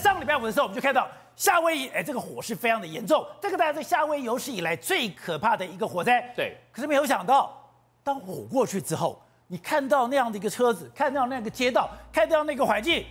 上个礼拜五的时候，我们就看到夏威夷，哎，这个火势非常的严重，这个大家在夏威夷有史以来最可怕的一个火灾。对，可是没有想到，当火过去之后，你看到那样的一个车子，看到那个街道，看到那个环境，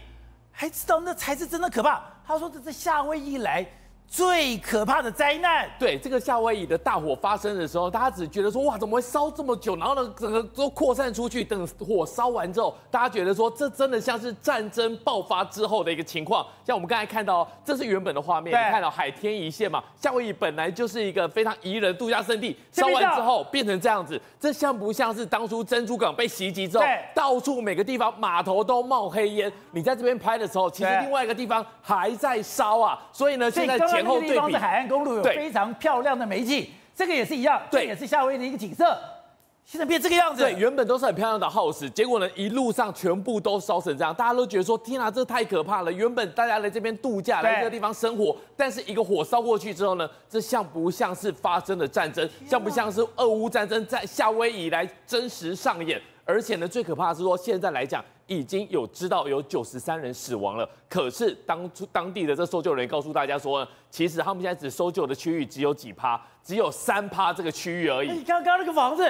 还知道那才是真的可怕。他说这是夏威夷来。最可怕的灾难，对这个夏威夷的大火发生的时候，大家只觉得说哇，怎么会烧这么久？然后呢，整个都扩散出去。等火烧完之后，大家觉得说这真的像是战争爆发之后的一个情况。像我们刚才看到，这是原本的画面，你看到海天一线嘛？夏威夷本来就是一个非常宜人度假胜地，烧完之后变成这样子，这像不像是当初珍珠港被袭击之后，到处每个地方码头都冒黑烟？你在这边拍的时候，其实另外一个地方还在烧啊。所以呢，现在前后对比。海岸公路有非常漂亮的美景，这个也是一样，对，这也是夏威夷的一个景色。现在变这个样子，对，原本都是很漂亮的 house，结果呢，一路上全部都烧成这样，大家都觉得说，天啊，这太可怕了。原本大家来这边度假，来这个地方生活，但是一个火烧过去之后呢，这像不像是发生的战争？哪像不像是俄乌战争在夏威夷来真实上演？而且呢，最可怕的是说，现在来讲已经有知道有九十三人死亡了。可是当初当地的这搜救人员告诉大家说，其实他们现在只搜救的区域只有几趴，只有三趴这个区域而已。你刚刚那个房子，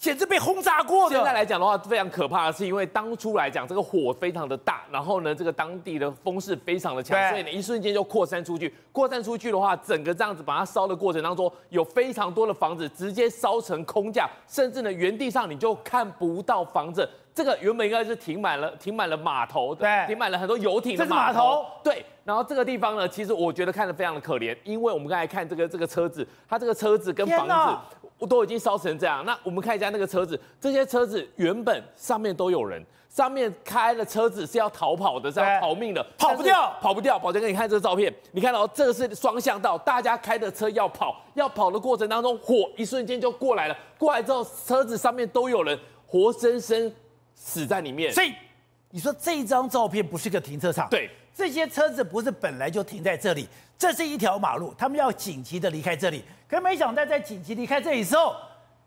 简直被轰炸过的。现在来讲的话，非常可怕的是，因为当初来讲这个火非常的大，然后呢，这个当地的风势非常的强，所以呢，一瞬间就扩散出去。扩散出去的话，整个这样子把它烧的过程当中，有非常多的房子直接烧成空架，甚至呢，原地上你就看不到房子。这个原本应该是停满了，停满了码头，对，停满了很多游艇的码头。头对，然后这个地方呢，其实我觉得看得非常的可怜，因为我们刚才看这个这个车子，它这个车子跟房子都已经烧成这样。那我们看一下那个车子，这些车子原本上面都有人。上面开了车子是要逃跑的，是要逃命的，跑不掉，跑不掉。宝强哥，你看这个照片，你看到这个是双向道，大家开的车要跑，要跑的过程当中，火一瞬间就过来了。过来之后，车子上面都有人，活生生死在里面。所以你说这张照片不是个停车场？对，这些车子不是本来就停在这里，这是一条马路，他们要紧急的离开这里。可没想到在紧急离开这里之后。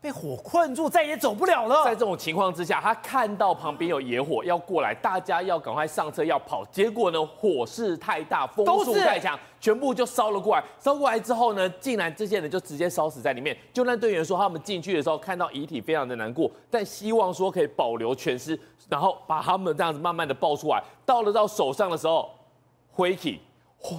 被火困住，再也走不了了。在这种情况之下，他看到旁边有野火要过来，大家要赶快上车要跑。结果呢，火势太大，风速太强，是全部就烧了过来。烧过来之后呢，竟然这些人就直接烧死在里面。救难队员说，他们进去的时候看到遗体，非常的难过，但希望说可以保留全尸，然后把他们这样子慢慢的抱出来。到了到手上的时候，灰体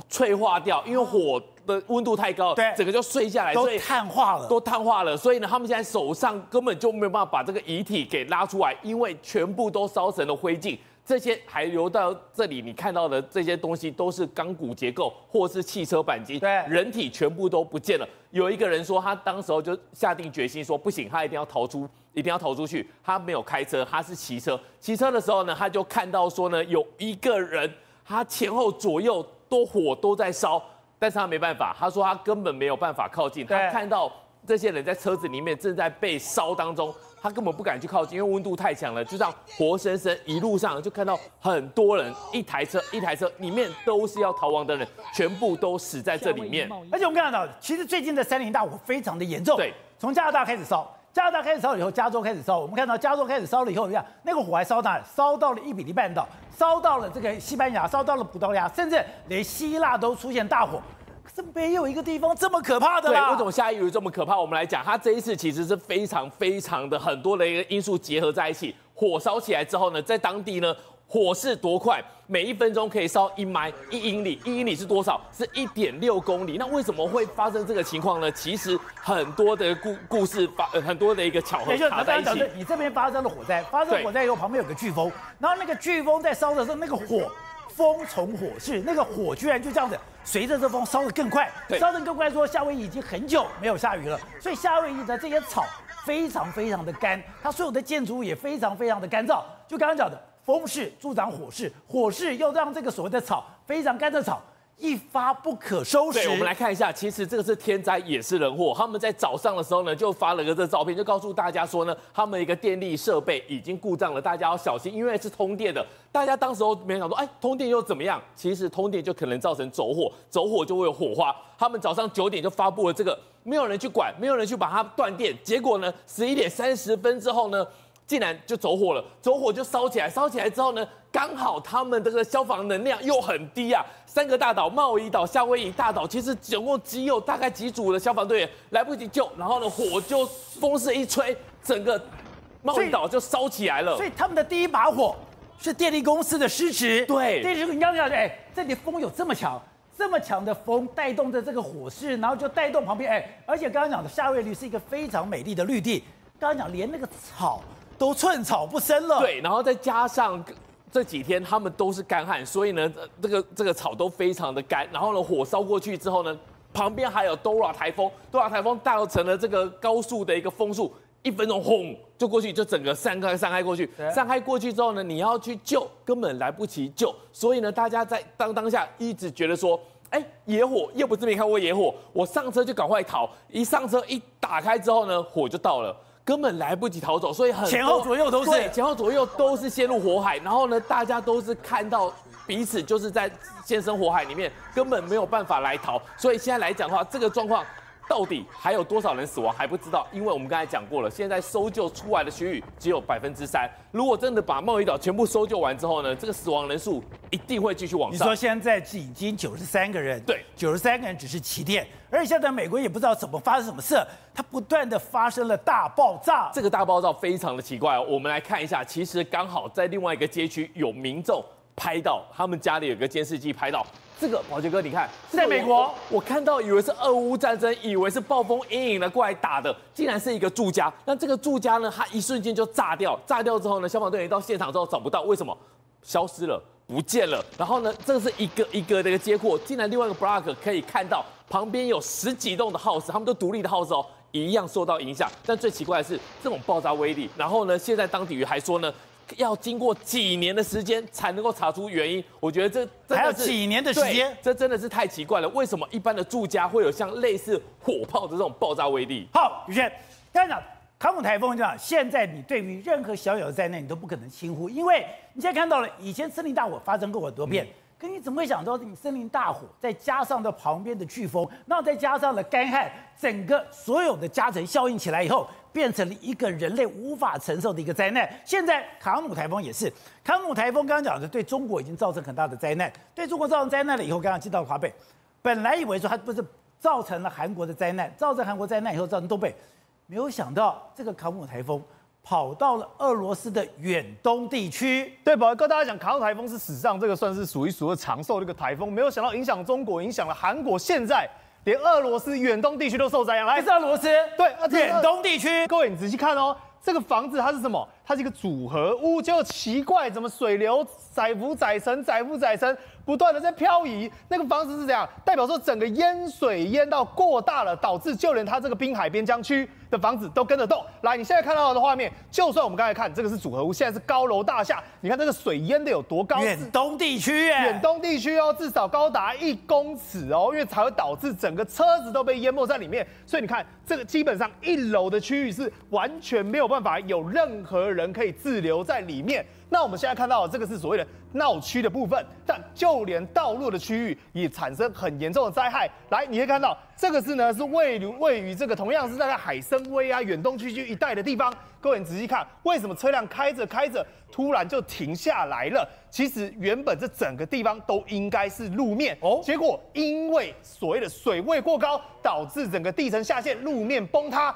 脆化掉，因为火。的温度太高，对，整个就碎下来，都碳化了，都碳化了。所以呢，他们现在手上根本就没有办法把这个遗体给拉出来，因为全部都烧成了灰烬。这些还留到这里，你看到的这些东西都是钢骨结构或是汽车钣金，对，人体全部都不见了。有一个人说，他当时候就下定决心说，不行，他一定要逃出，一定要逃出去。他没有开车，他是骑车。骑车的时候呢，他就看到说呢，有一个人，他前后左右都火都在烧。但是他没办法，他说他根本没有办法靠近。他看到这些人在车子里面正在被烧当中，他根本不敢去靠近，因为温度太强了。就这样活生生一路上就看到很多人，一台车一台车里面都是要逃亡的人，全部都死在这里面。而且我们看到，其实最近的森林大火非常的严重。对，从加拿大开始烧。加拿大开始烧了以后，加州开始烧。我们看到加州开始烧了以后，你看那个火还烧到哪？烧到了伊比利半岛，烧到了这个西班牙，烧到了葡萄牙，甚至连希腊都出现大火。可是没有一个地方这么可怕的啦。对，为什么夏威夷这么可怕？我们来讲，它这一次其实是非常非常的很多的一个因素结合在一起。火烧起来之后呢，在当地呢，火势多快？每一分钟可以烧一迈一英里，一英里是多少？是一点六公里。那为什么会发生这个情况呢？其实很多的故故事发，呃很多的一个巧合卡在一起。你这边发生了火灾，发生火灾以后旁边有个飓风，然后那个飓风在烧的时候，那个火风从火势，那个火居然就这样子随着这风烧得更快，烧得更快。说夏威夷已经很久没有下雨了，所以夏威夷的这些草非常非常的干，它所有的建筑物也非常非常的干燥。就刚刚讲的。风势助长火势，火势又让这个所谓的草非常干的草一发不可收拾。我们来看一下，其实这个是天灾也是人祸。他们在早上的时候呢，就发了个这照片，就告诉大家说呢，他们一个电力设备已经故障了，大家要小心，因为是通电的。大家当时候没想到，哎，通电又怎么样？其实通电就可能造成走火，走火就会有火花。他们早上九点就发布了这个，没有人去管，没有人去把它断电。结果呢，十一点三十分之后呢，竟然就走火了，走火就烧起来，烧起来之后呢，刚好他们这个消防能量又很低啊，三个大岛，茂宜岛、夏威夷大岛，其实总共只有大概几组的消防队员来不及救，然后呢，火就风势一吹，整个茂宜岛就烧起来了。所以他们的第一把火是电力公司的失职。对，电力公司你刚刚讲，哎，这里风有这么强，这么强的风带动着这个火势，然后就带动旁边，哎，而且刚刚讲的夏威夷是一个非常美丽的绿地，刚刚讲连那个草。都寸草不生了。对，然后再加上这几天他们都是干旱，所以呢，这个这个草都非常的干。然后呢，火烧过去之后呢，旁边还有 Dora 台风，Dora 台风造成了这个高速的一个风速，一分钟轰就过去，就整个散开散开过去。散开过去之后呢，你要去救根本来不及救。所以呢，大家在当当下一直觉得说，哎，野火又不是没看过野火，我上车就赶快逃。一上车一打开之后呢，火就到了。根本来不及逃走，所以很前后左右都是，对，前后左右都是陷入火海。然后呢，大家都是看到彼此就是在现身火海里面，根本没有办法来逃。所以现在来讲的话，这个状况。到底还有多少人死亡还不知道，因为我们刚才讲过了，现在搜救出来的区域只有百分之三。如果真的把贸易岛全部搜救完之后呢，这个死亡人数一定会继续往上。你说现在已经九十三个人，对，九十三个人只是起点，而且现在美国也不知道怎么发生什么事，它不断的发生了大爆炸。这个大爆炸非常的奇怪哦，我们来看一下，其实刚好在另外一个街区有民众拍到，他们家里有个监视器拍到。这个宝杰哥，你看，在美国，我看到以为是俄乌战争，以为是暴风阴影的过来打的，竟然是一个住家。那这个住家呢，它一瞬间就炸掉，炸掉之后呢，消防队员到现场之后找不到，为什么？消失了，不见了。然后呢，这个是一个一个的一个接货，竟然另外一个 block 可以看到旁边有十几栋的 house，他们都独立的 house 哦，一样受到影响。但最奇怪的是这种爆炸威力。然后呢，现在当地还说呢。要经过几年的时间才能够查出原因，我觉得这还要几年的时间，这真的是太奇怪了。为什么一般的住家会有像类似火炮的这种爆炸威力？好，宇轩，刚才讲卡姆台风这样，现在你对于任何小小的灾难，你都不可能轻忽，因为你现在看到了以前森林大火发生过很多遍。嗯你怎么会想到，你森林大火，再加上这旁边的飓风，那再加上了干旱，整个所有的加成效应起来以后，变成了一个人类无法承受的一个灾难。现在卡努台风也是，卡努台风刚刚讲的，对中国已经造成很大的灾难，对中国造成灾难了以后，刚刚进到华北，本来以为说它不是造成了韩国的灾难，造成韩国灾难以后造成东北，没有想到这个卡努台风。跑到了俄罗斯的远东地区。对，宝杰哥，大家讲卡努台风是史上这个算是数一数二长寿的一个台风，没有想到影响中国，影响了韩国，现在连俄罗斯远东地区都受灾殃。来，是俄罗斯，对，远东地区。各位，你仔细看哦，这个房子它是什么？它是一个组合屋，就奇怪，怎么水流载浮载沉，载浮载沉。不断的在漂移，那个房子是怎样？代表说整个淹水淹到过大了，导致就连它这个滨海边疆区的房子都跟着动。来，你现在看到的画面，就算我们刚才看这个是组合屋，现在是高楼大厦，你看这个水淹的有多高？远东地区，远东地区哦，至少高达一公尺哦，因为才会导致整个车子都被淹没在里面。所以你看，这个基本上一楼的区域是完全没有办法有任何人可以滞留在里面。那我们现在看到的这个是所谓的闹区的部分，但就连道路的区域也产生很严重的灾害。来，你可以看到这个是呢，是位于位于这个同样是在海参崴啊远东区区一带的地方。各位你仔细看，为什么车辆开着开着突然就停下来了？其实原本这整个地方都应该是路面哦，结果因为所谓的水位过高，导致整个地层下陷，路面崩塌，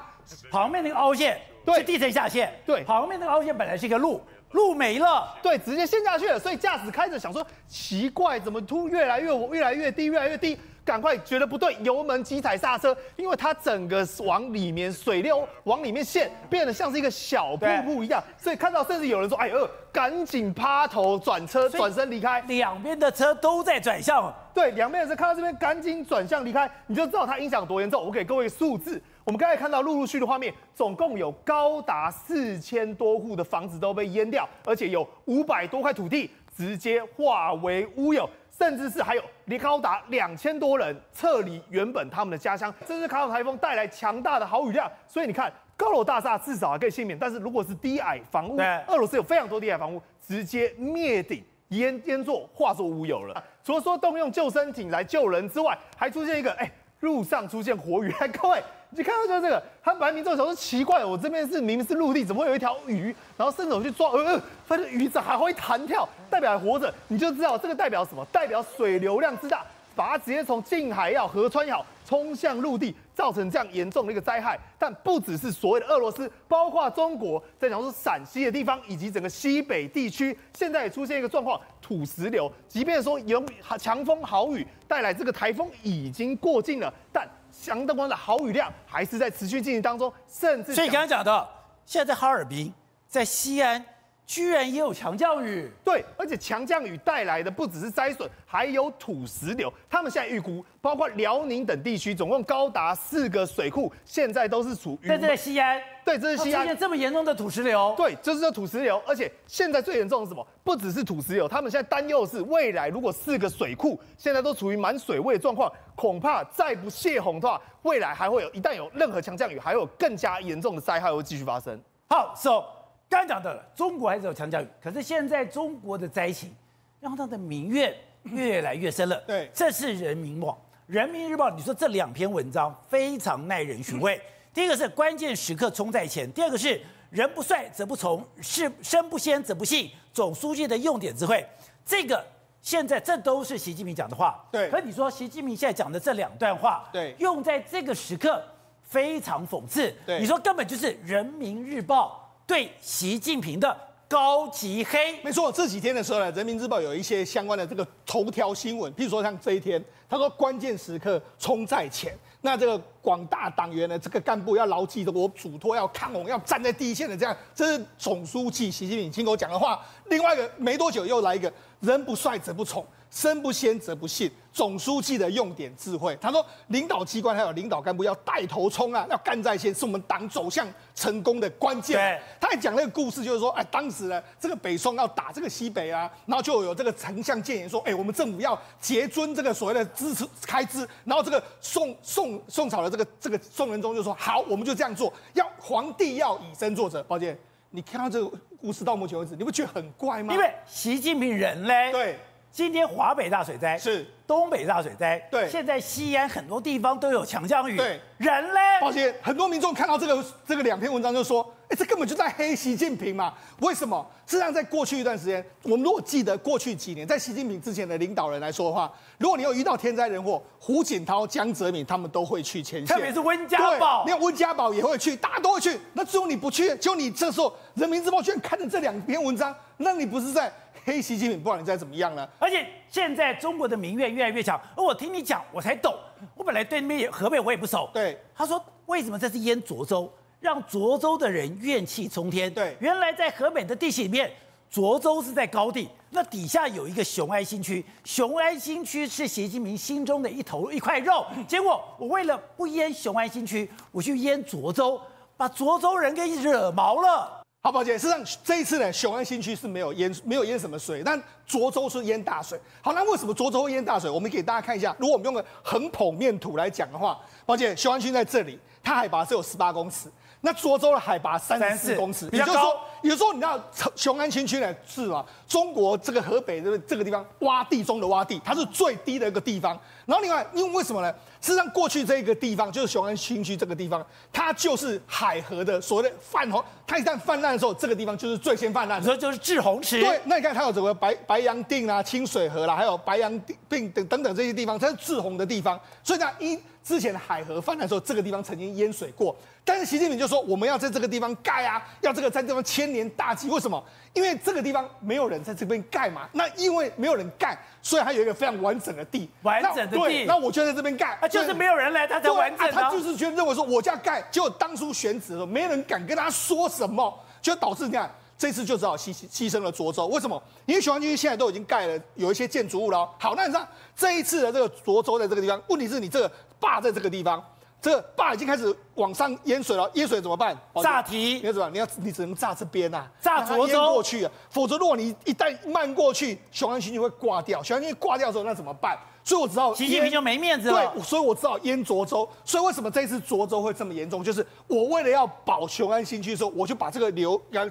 旁边那个凹陷对地层下陷，对，旁边那个凹陷本来是一个路。路没了，对，直接陷下去了。所以驾驶开着想说，奇怪，怎么突越来越越来越低，越来越低？赶快觉得不对，油门急踩刹车，因为它整个往里面水流往里面陷，变得像是一个小瀑布一样。所以看到甚至有人说：“哎呦，赶紧趴头转车，转身离开。”两边的车都在转向，对，两边的车看到这边赶紧转向离开，你就知道它影响多严重。我给各位数字。我们刚才看到陆陆续续的画面，总共有高达四千多户的房子都被淹掉，而且有五百多块土地直接化为乌有，甚至是还有离高达两千多人撤离原本他们的家乡。这是卡努台风带来强大的豪雨量，所以你看高楼大厦至少还可以幸免，但是如果是低矮房屋，俄罗斯有非常多低矮房屋直接灭顶淹淹作化作乌有了。除了说动用救生艇来救人之外，还出现一个哎路上出现活鱼，各位。你看到就是这个，他本来民众想说奇怪，我这边是明明是陆地，怎么会有一条鱼？然后伸手去抓，呃呃，发现鱼子还会弹跳，代表还活着，你就知道这个代表什么？代表水流量之大。把它直接从近海也好，河川也好，冲向陆地，造成这样严重的一个灾害。但不只是所谓的俄罗斯，包括中国，在讲说陕西的地方以及整个西北地区，现在也出现一个状况，土石流。即便说有强风豪雨带来这个台风已经过境了，但相当的好雨量还是在持续进行当中，甚至所以刚刚讲的，现在在哈尔滨，在西安。居然也有强降雨，对，而且强降雨带来的不只是灾损，还有土石流。他们现在预估，包括辽宁等地区，总共高达四个水库，现在都是属于。在这西安，对，这是西安。出现这么严重的土石流，对，就是这土石流。而且现在最严重的是什么？不只是土石流，他们现在担忧的是未来，如果四个水库现在都处于满水位的状况，恐怕再不泄洪的话，未来还会有一旦有任何强降雨，还会有更加严重的灾害会继续发生。好，So。刚刚讲到了，中国还是有强降雨，可是现在中国的灾情让他的民怨越来越深了。对，这是人民网、人民日报。你说这两篇文章非常耐人寻味。第一个是关键时刻冲在前，第二个是人不帅则不从，是身不先则不信。总书记的用典智慧，这个现在这都是习近平讲的话。对，可你说习近平现在讲的这两段话，对，用在这个时刻非常讽刺。对，你说根本就是人民日报。对习近平的高级黑，没错。这几天的时候呢，《人民日报》有一些相关的这个头条新闻，譬如说像这一天，他说关键时刻冲在前，那这个广大党员呢，这个干部要牢记的，我嘱托要抗洪，要站在第一线的这样，这是总书记习近平亲口讲的话。另外一个没多久又来一个，人不帅则不宠。身不先则不信，总书记的用典智慧。他说，领导机关还有领导干部要带头冲啊，要干在先，是我们党走向成功的关键。对，他还讲那个故事，就是说，哎，当时呢，这个北宋要打这个西北啊，然后就有这个丞相谏言说，哎，我们政府要节尊这个所谓的支持开支，然后这个宋宋宋朝的这个这个宋仁宗就说，好，我们就这样做，要皇帝要以身作则。抱歉，你看到这个故事到目前为止，你不觉得很怪吗？因为习近平人嘞，对。今天华北大水灾是东北大水灾，对。现在西安很多地方都有强降雨，对。人嘞？抱歉，很多民众看到这个这个两篇文章就说，哎，这根本就在黑习近平嘛？为什么？事实上，在过去一段时间，我们如果记得过去几年，在习近平之前的领导人来说的话，如果你有遇到天灾人祸，胡锦涛、江泽民他们都会去前线，特别是温家宝，你看温家宝也会去，大家都会去。那只有你不去，就你这时候人民日报居然看着这两篇文章，那你不是在？黑习近平，不管你再怎么样呢？而且现在中国的民怨越来越强，而我听你讲，我才懂。我本来对那边河北我也不熟。对，他说为什么这次淹涿州，让涿州的人怨气冲天？对，原来在河北的地形里面，涿州是在高地，那底下有一个雄安新区，雄安新区是习近平心中的一头一块肉。结果我为了不淹雄安新区，我去淹涿州，把涿州人给惹毛了。好，宝姐，事实上这一次呢，雄安新区是没有淹，没有淹什么水，但涿州是淹大水。好，那为什么涿州会淹大水？我们给大家看一下，如果我们用个横剖面图来讲的话，宝姐，雄安区在这里，它海拔是有十八公尺，那涿州的海拔三十四公尺，比较高。也就是说，你知道雄安新区呢是吧？中国这个河北这个这个地方洼地中的洼地，它是最低的一个地方。然后另外，因为为什么呢？事实上，过去这个地方就是雄安新区这个地方，它就是海河的所谓的泛洪。它一旦泛滥的时候，这个地方就是最先泛滥。所以就是滞洪池。对，那你看它有整个白白洋淀啊、清水河啦，还有白洋淀等等等这些地方，它是滞洪的地方。所以呢，一之前海河泛滥的时候，这个地方曾经淹水过。但是习近平就说，我们要在这个地方盖啊，要这个在这地方千年大计。为什么？因为这个地方没有人在这边盖嘛。那因为没有人盖，所以它有一个非常完整的地。完整的地。对，那我就在这边盖。啊，就是没有人来，他才完整。啊，他就是觉得认为说，我家盖，结果当初选址的时候，没人敢跟他说什么，就导致你看这次就只好牺牺牲了涿州。为什么？因为雄安区现在都已经盖了有一些建筑物了。好，那你知道这一次的这个涿州在这个地方，问题是你这个坝在这个地方。这个坝已经开始往上淹水了，淹水怎么办？炸堤，你要怎么？你要你只能炸这边呐、啊，炸涿州过去啊，否则如果你一旦漫过去，雄安新区会挂掉。雄安新区挂掉之后，那怎么办？所以我知道习近平就没面子了。对，所以我知道淹涿州。所以为什么这次涿州会这么严重？就是我为了要保雄安新区的时候，我就把这个流要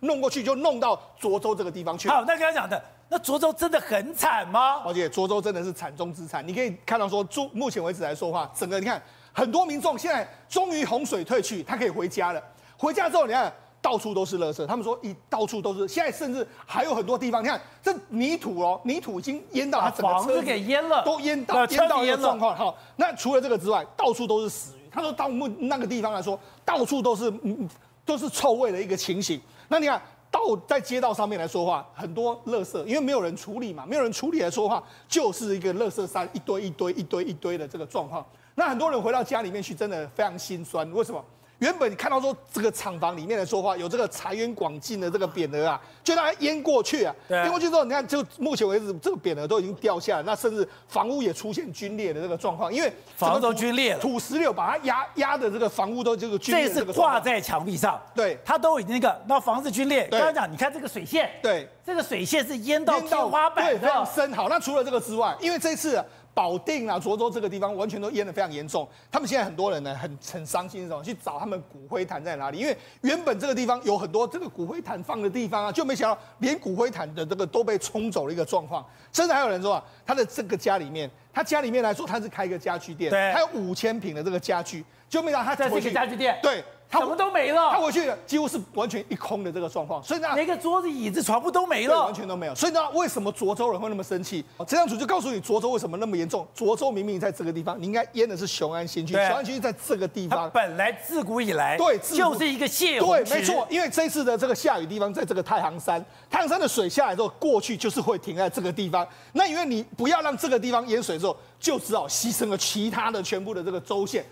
弄过去，就弄到涿州这个地方去。好，那刚刚讲的。那涿州真的很惨吗？而且涿州真的是惨中之惨。你可以看到说，目目前为止来说的话，整个你看很多民众现在终于洪水退去，他可以回家了。回家之后，你看到处都是垃圾，他们说一到处都是，现在甚至还有很多地方，你看这泥土哦，泥土已经淹到他整个车子给淹了，都淹到淹到一个状况。好，那除了这个之外，到处都是死鱼。他说到目那个地方来说，到处都是嗯都是臭味的一个情形。那你看。到在街道上面来说话，很多垃圾，因为没有人处理嘛，没有人处理来说话，就是一个垃圾山，一堆一堆一堆一堆的这个状况。那很多人回到家里面去，真的非常心酸。为什么？原本你看到说这个厂房里面的说话有这个财源广进的这个匾额啊，就让它淹过去啊，淹过去之后，你看就目前为止这个匾额都已经掉下来，那甚至房屋也出现龟裂的这个状况，因为房子都龟裂了，土石流把它压压的这个房屋都这个龟裂。这是挂在墙壁上，对，它都已经那个那房子龟裂。刚刚讲，你看这个水线，对，这个水线是淹到天花板，对，非常深。好，那除了这个之外，因为这次。保定啊，涿州这个地方完全都淹得非常严重。他们现在很多人呢，很很伤心，什么去找他们骨灰坛在哪里？因为原本这个地方有很多这个骨灰坛放的地方啊，就没想到连骨灰坛的这个都被冲走了一个状况。甚至还有人说啊，他的这个家里面，他家里面来说他是开一个家具店，对，还有五千平的这个家具，就没想到他在这个家具店，对。他什么都没了，他回去几乎是完全一空的这个状况，所以呢，连个桌子、椅子、床铺都没了，完全都没有。所以呢，为什么涿州人会那么生气？这张图就告诉你涿州为什么那么严重。涿州明明在这个地方，你应该淹的是雄安新区，雄安新区在这个地方，本来自古以来对就是一个泄洪对，没错。因为这次的这个下雨地方在这个太行山，太行山的水下来之后过去就是会停在这个地方。那因为你不要让这个地方淹水之后，就只好牺牲了其他的全部的这个州县。